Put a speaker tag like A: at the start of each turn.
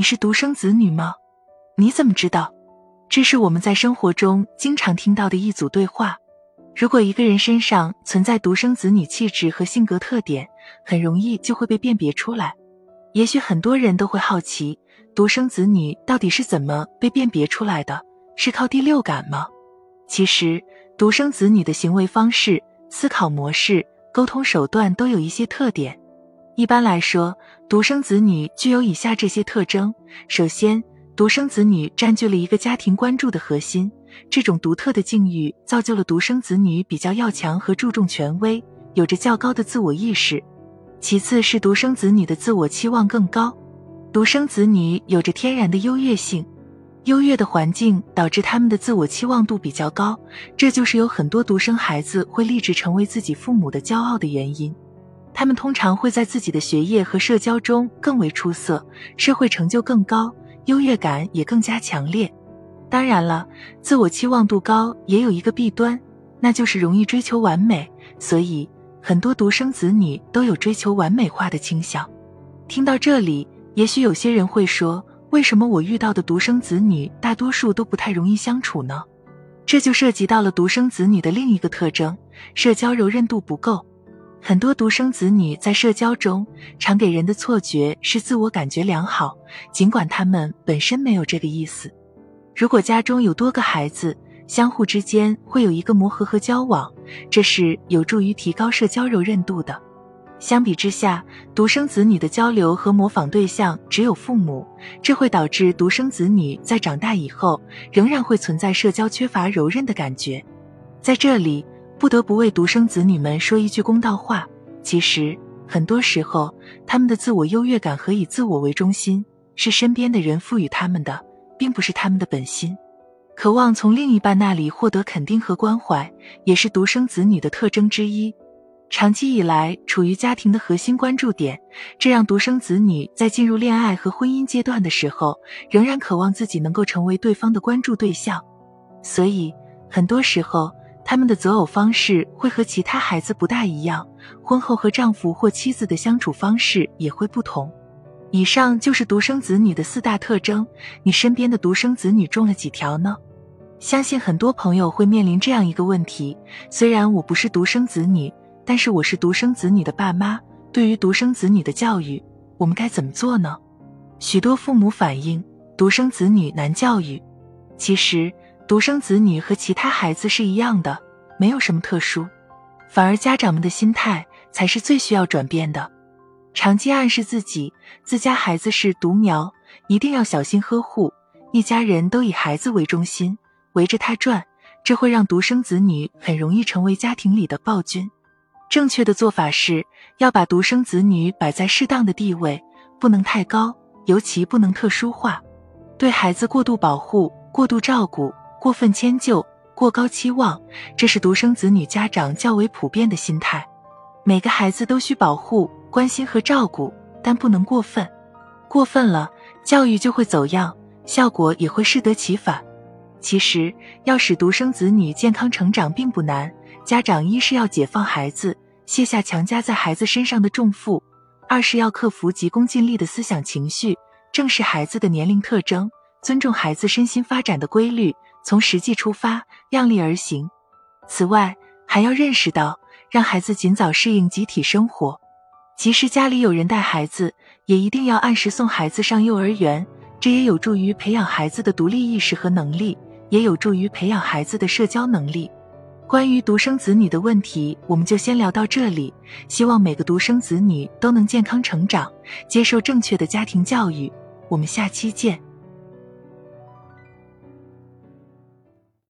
A: 你是独生子女吗？你怎么知道？这是我们在生活中经常听到的一组对话。如果一个人身上存在独生子女气质和性格特点，很容易就会被辨别出来。也许很多人都会好奇，独生子女到底是怎么被辨别出来的？是靠第六感吗？其实，独生子女的行为方式、思考模式、沟通手段都有一些特点。一般来说，独生子女具有以下这些特征：首先，独生子女占据了一个家庭关注的核心，这种独特的境遇造就了独生子女比较要强和注重权威，有着较高的自我意识。其次是独生子女的自我期望更高，独生子女有着天然的优越性，优越的环境导致他们的自我期望度比较高，这就是有很多独生孩子会立志成为自己父母的骄傲的原因。他们通常会在自己的学业和社交中更为出色，社会成就更高，优越感也更加强烈。当然了，自我期望度高也有一个弊端，那就是容易追求完美，所以。很多独生子女都有追求完美化的倾向。听到这里，也许有些人会说：“为什么我遇到的独生子女大多数都不太容易相处呢？”这就涉及到了独生子女的另一个特征——社交柔韧度不够。很多独生子女在社交中常给人的错觉是自我感觉良好，尽管他们本身没有这个意思。如果家中有多个孩子，相互之间会有一个磨合和交往，这是有助于提高社交柔韧度的。相比之下，独生子女的交流和模仿对象只有父母，这会导致独生子女在长大以后仍然会存在社交缺乏柔韧的感觉。在这里，不得不为独生子女们说一句公道话：其实很多时候，他们的自我优越感和以自我为中心是身边的人赋予他们的，并不是他们的本心。渴望从另一半那里获得肯定和关怀，也是独生子女的特征之一。长期以来处于家庭的核心关注点，这让独生子女在进入恋爱和婚姻阶段的时候，仍然渴望自己能够成为对方的关注对象。所以，很多时候他们的择偶方式会和其他孩子不大一样，婚后和丈夫或妻子的相处方式也会不同。以上就是独生子女的四大特征。你身边的独生子女中了几条呢？相信很多朋友会面临这样一个问题：虽然我不是独生子女，但是我是独生子女的爸妈。对于独生子女的教育，我们该怎么做呢？许多父母反映独生子女难教育。其实，独生子女和其他孩子是一样的，没有什么特殊，反而家长们的心态才是最需要转变的。长期暗示自己自家孩子是独苗，一定要小心呵护，一家人都以孩子为中心。围着他转，这会让独生子女很容易成为家庭里的暴君。正确的做法是要把独生子女摆在适当的地位，不能太高，尤其不能特殊化。对孩子过度保护、过度照顾、过分迁就、过高期望，这是独生子女家长较为普遍的心态。每个孩子都需保护、关心和照顾，但不能过分。过分了，教育就会走样，效果也会适得其反。其实要使独生子女健康成长并不难，家长一是要解放孩子，卸下强加在孩子身上的重负；二是要克服急功近利的思想情绪，正视孩子的年龄特征，尊重孩子身心发展的规律，从实际出发，量力而行。此外，还要认识到，让孩子尽早适应集体生活，即使家里有人带孩子，也一定要按时送孩子上幼儿园，这也有助于培养孩子的独立意识和能力。也有助于培养孩子的社交能力。关于独生子女的问题，我们就先聊到这里。希望每个独生子女都能健康成长，接受正确的家庭教育。我们下期见。